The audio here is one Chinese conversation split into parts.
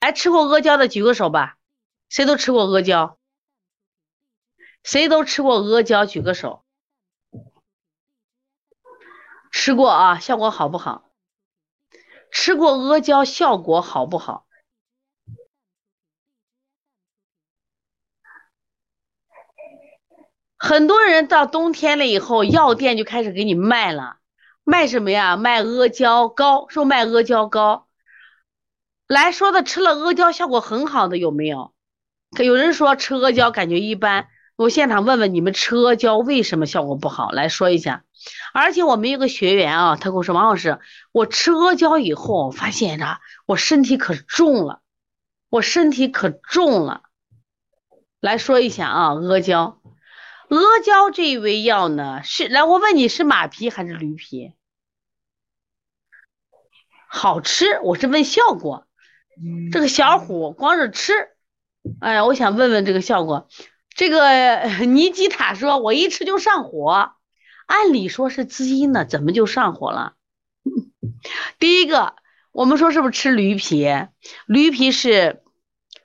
哎，吃过阿胶的举个手吧，谁都吃过阿胶，谁都吃过阿胶，举个手。吃过啊，效果好不好？吃过阿胶效果好不好？很多人到冬天了以后，药店就开始给你卖了，卖什么呀？卖阿胶膏，说卖阿胶膏。来说的吃了阿胶效果很好的有没有？有人说吃阿胶感觉一般，我现场问问你们吃阿胶为什么效果不好？来说一下。而且我们有个学员啊，他跟我说王老师，我吃阿胶以后发现啥？我身体可重了，我身体可重了。来说一下啊，阿胶，阿胶这一味药呢是来，我问你是马皮还是驴皮？好吃，我是问效果。这个小虎光是吃，哎呀，我想问问这个效果。这个 尼基塔说，我一吃就上火。按理说是滋阴的，怎么就上火了？第一个，我们说是不是吃驴皮？驴皮是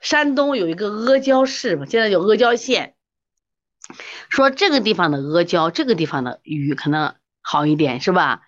山东有一个阿胶市嘛，现在叫阿胶县。说这个地方的阿胶，这个地方的鱼可能好一点，是吧？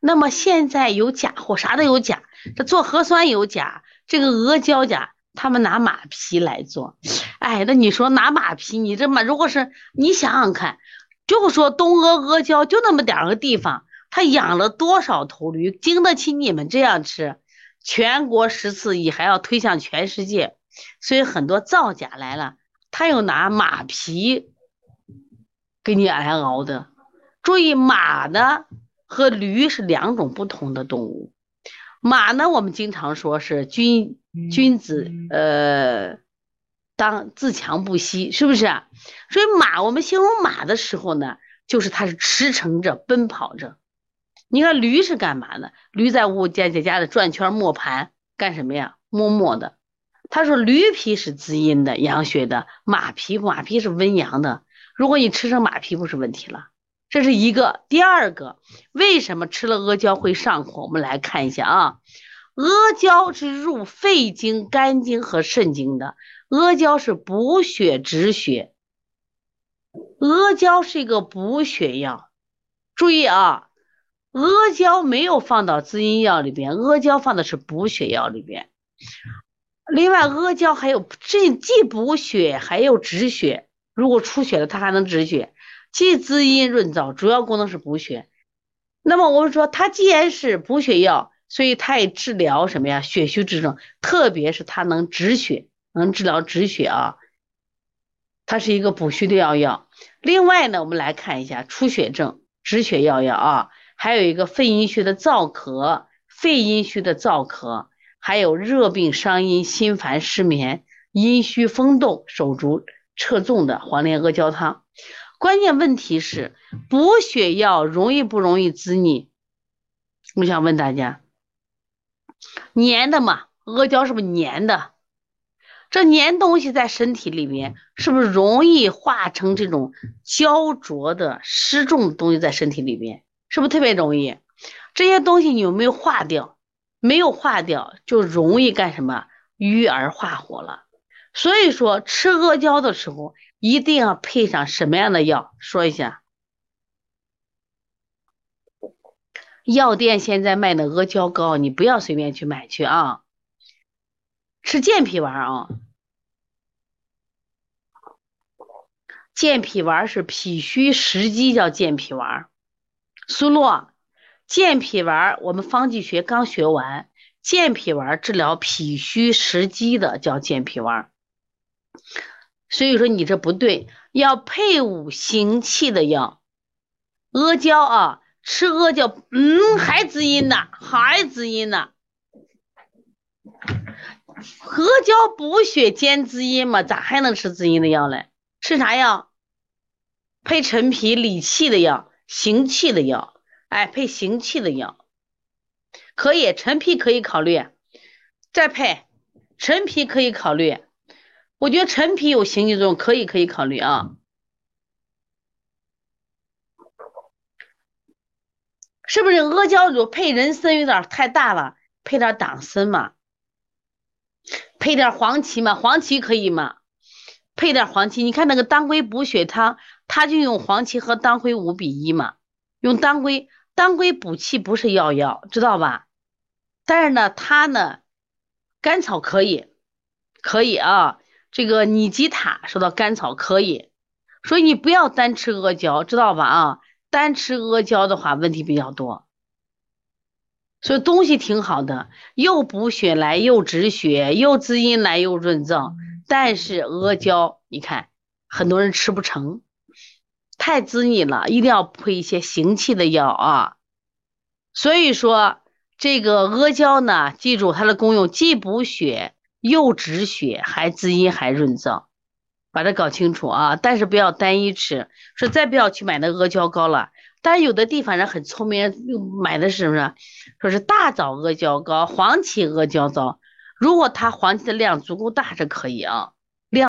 那么现在有假货，啥都有假。这做核酸有假，这个阿胶假，他们拿马皮来做。哎，那你说拿马皮，你这么如果是你想想看。就说东阿阿胶就那么点个地方，他养了多少头驴，经得起你们这样吃？全国十四亿，还要推向全世界，所以很多造假来了，他又拿马皮给你来熬的。注意，马呢和驴是两种不同的动物。马呢，我们经常说是君君子，呃。当自强不息，是不是？所以马，我们形容马的时候呢，就是它是驰骋着、奔跑着。你看驴是干嘛的？驴在屋间在家里转圈磨盘，干什么呀？磨磨的。他说驴皮是滋阴的、养血的，马皮马皮是温阳的。如果你吃上马皮，不是问题了。这是一个。第二个，为什么吃了阿胶会上火？我们来看一下啊，阿胶是入肺经、肝经和肾经的。阿胶是补血止血，阿胶是一个补血药。注意啊，阿胶没有放到滋阴药里边，阿胶放的是补血药里边。另外，阿胶还有这既补血还有止血。如果出血了，它还能止血，既滋阴润燥，主要功能是补血。那么我们说，它既然是补血药，所以它也治疗什么呀？血虚之症，特别是它能止血。能治疗止血啊，它是一个补虚的药药。另外呢，我们来看一下出血症止血药药啊，还有一个肺阴虚的燥咳，肺阴虚的燥咳，还有热病伤阴、心烦失眠、阴虚风动、手足侧重的黄连阿胶汤。关键问题是补血药容易不容易滋腻？我想问大家，粘的嘛？阿胶是不是粘的？这粘东西在身体里面，是不是容易化成这种焦灼的湿重的东西在身体里面？是不是特别容易？这些东西你有没有化掉？没有化掉，就容易干什么？瘀而化火了。所以说吃阿胶的时候，一定要配上什么样的药？说一下。药店现在卖的阿胶膏，你不要随便去买去啊。吃健脾丸啊。健脾丸是脾虚食积叫健脾丸，苏洛，健脾丸我们方剂学刚学完，健脾丸治疗脾虚食积的叫健脾丸，所以说你这不对，要配伍行气的药，阿胶啊，吃阿胶，嗯，还滋阴呢，还滋阴呢，阿胶补血兼滋阴嘛，咋还能吃滋阴的药嘞？吃啥药？配陈皮理气的药，行气的药，哎，配行气的药，可以，陈皮可以考虑，再配陈皮可以考虑，我觉得陈皮有行气作用，可以可以考虑啊。是不是阿胶乳配人参有点太大了，配点党参嘛？配点黄芪嘛，黄芪可以吗？配点黄芪，你看那个当归补血汤，他就用黄芪和当归五比一嘛，用当归，当归补气不是药药，知道吧？但是呢，它呢，甘草可以，可以啊。这个尼吉塔说到甘草可以，所以你不要单吃阿胶，知道吧？啊，单吃阿胶的话问题比较多。所以东西挺好的，又补血来，又止血，又滋阴来，又润燥。但是阿胶，你看很多人吃不成，太滋腻了，一定要配一些行气的药啊。所以说这个阿胶呢，记住它的功用，既补血又止血，还滋阴还润燥，把它搞清楚啊。但是不要单一吃，说再不要去买那阿胶糕了。但有的地方人很聪明，买的是什么？说是大枣阿胶糕、黄芪阿胶糕。如果它黄芪的量足够大是可以啊，